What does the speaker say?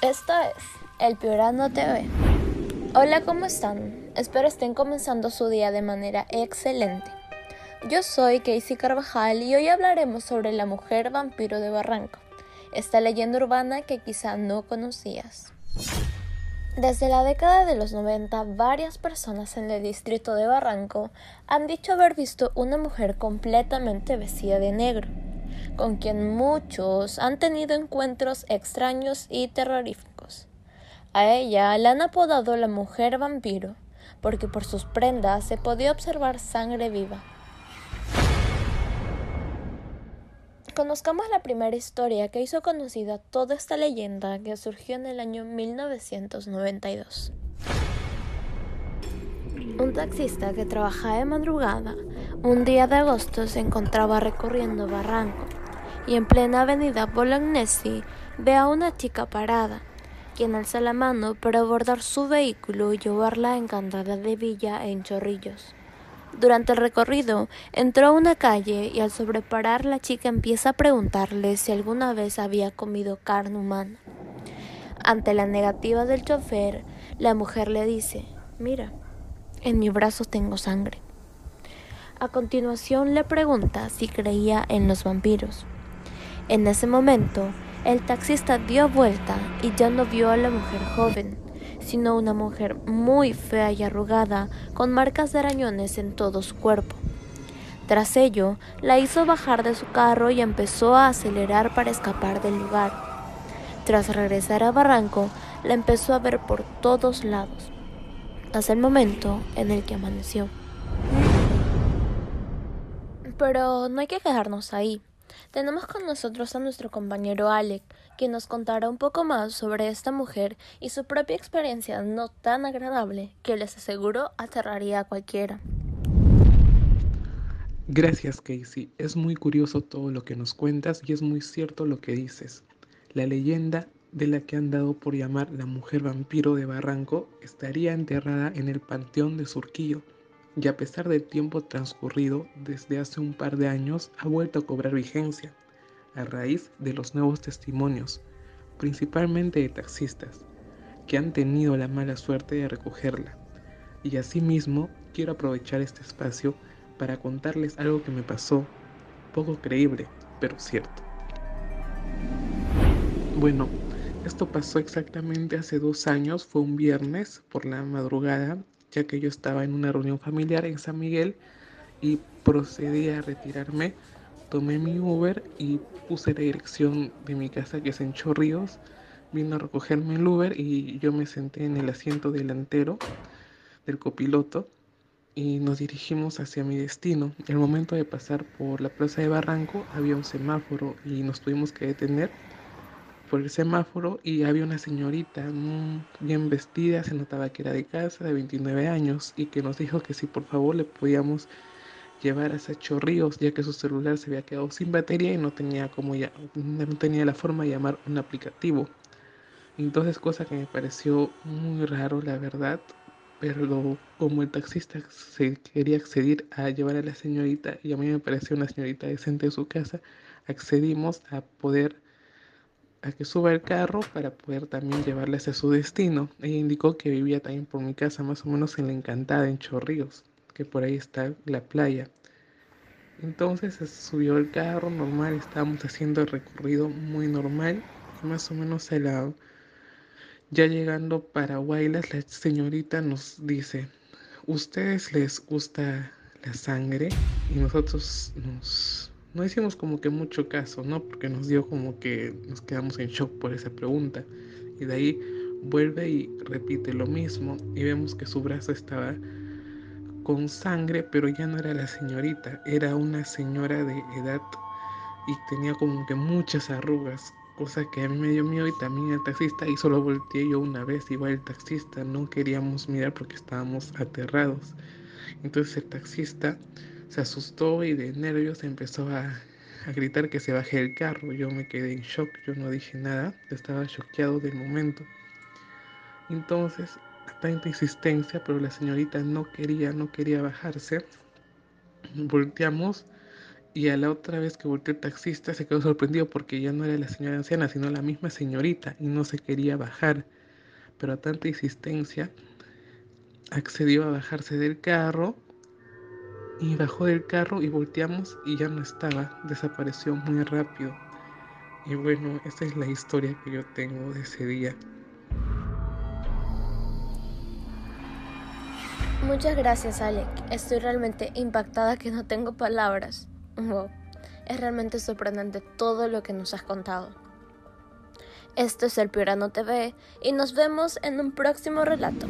Esto es El Piorano TV. Hola, ¿cómo están? Espero estén comenzando su día de manera excelente. Yo soy Casey Carvajal y hoy hablaremos sobre la mujer vampiro de Barranco, esta leyenda urbana que quizá no conocías. Desde la década de los 90, varias personas en el distrito de Barranco han dicho haber visto una mujer completamente vestida de negro, con quien muchos han tenido encuentros extraños y terroríficos. A ella la han apodado la mujer vampiro, porque por sus prendas se podía observar sangre viva. Conozcamos la primera historia que hizo conocida toda esta leyenda que surgió en el año 1992. Un taxista que trabajaba de madrugada, un día de agosto se encontraba recorriendo Barranco y en plena avenida Bolognesi ve a una chica parada, quien alza la mano para abordar su vehículo y llevarla a Encantada de Villa en Chorrillos. Durante el recorrido, entró a una calle y al sobreparar la chica empieza a preguntarle si alguna vez había comido carne humana. Ante la negativa del chofer, la mujer le dice, mira, en mi brazo tengo sangre. A continuación le pregunta si creía en los vampiros. En ese momento, el taxista dio vuelta y ya no vio a la mujer joven, sino una mujer muy fea y arrugada, con marcas de arañones en todo su cuerpo. Tras ello, la hizo bajar de su carro y empezó a acelerar para escapar del lugar. Tras regresar a Barranco, la empezó a ver por todos lados, hasta el momento en el que amaneció. Pero no hay que quedarnos ahí. Tenemos con nosotros a nuestro compañero Alec, quien nos contará un poco más sobre esta mujer y su propia experiencia no tan agradable que les aseguro aterraría a cualquiera. Gracias Casey, es muy curioso todo lo que nos cuentas y es muy cierto lo que dices. La leyenda de la que han dado por llamar la mujer vampiro de Barranco estaría enterrada en el Panteón de Surquillo y a pesar del tiempo transcurrido desde hace un par de años ha vuelto a cobrar vigencia a raíz de los nuevos testimonios, principalmente de taxistas, que han tenido la mala suerte de recogerla. Y asimismo quiero aprovechar este espacio para contarles algo que me pasó, poco creíble, pero cierto. Bueno, esto pasó exactamente hace dos años, fue un viernes por la madrugada ya que yo estaba en una reunión familiar en San Miguel y procedí a retirarme. Tomé mi Uber y puse la dirección de mi casa que es en Chorrillos. Vino a recogerme el Uber y yo me senté en el asiento delantero del copiloto y nos dirigimos hacia mi destino. El momento de pasar por la plaza de Barranco había un semáforo y nos tuvimos que detener por el semáforo y había una señorita bien vestida, se notaba que era de casa, de 29 años, y que nos dijo que si por favor le podíamos llevar a ese Chorrillos, ya que su celular se había quedado sin batería y no tenía, como ya, no tenía la forma de llamar un aplicativo. Entonces, cosa que me pareció muy raro, la verdad, pero como el taxista se quería acceder a llevar a la señorita y a mí me pareció una señorita decente de su casa, accedimos a poder a que suba el carro para poder también llevarle hacia su destino. Ella indicó que vivía también por mi casa, más o menos en la Encantada, en Chorrillos, que por ahí está la playa. Entonces subió el carro normal, estábamos haciendo el recorrido muy normal, más o menos a la... Ya llegando para Guaylas, la señorita nos dice, ¿ustedes les gusta la sangre? Y nosotros nos no hicimos como que mucho caso, ¿no? Porque nos dio como que nos quedamos en shock por esa pregunta. Y de ahí vuelve y repite lo mismo y vemos que su brazo estaba con sangre, pero ya no era la señorita, era una señora de edad y tenía como que muchas arrugas, cosa que a mí me dio miedo y también el taxista y solo volteé yo una vez, igual el taxista, no queríamos mirar porque estábamos aterrados. Entonces el taxista se asustó y de nervios empezó a, gritar que se baje el carro. Yo me quedé en shock, yo no dije nada, estaba choqueado del momento. Entonces, tanta insistencia, pero la señorita no quería, no quería bajarse. Volteamos Y a la otra vez que volteó el taxista se quedó sorprendido porque ya no era la señora anciana, sino la misma señorita y no se quería bajar. Pero a tanta insistencia accedió a bajarse del carro y bajó del carro y volteamos y ya no estaba, desapareció muy rápido. Y bueno, esta es la historia que yo tengo de ese día. Muchas gracias, Alec. Estoy realmente impactada que no tengo palabras. Wow. Es realmente sorprendente todo lo que nos has contado. Esto es El Piorano TV y nos vemos en un próximo relato.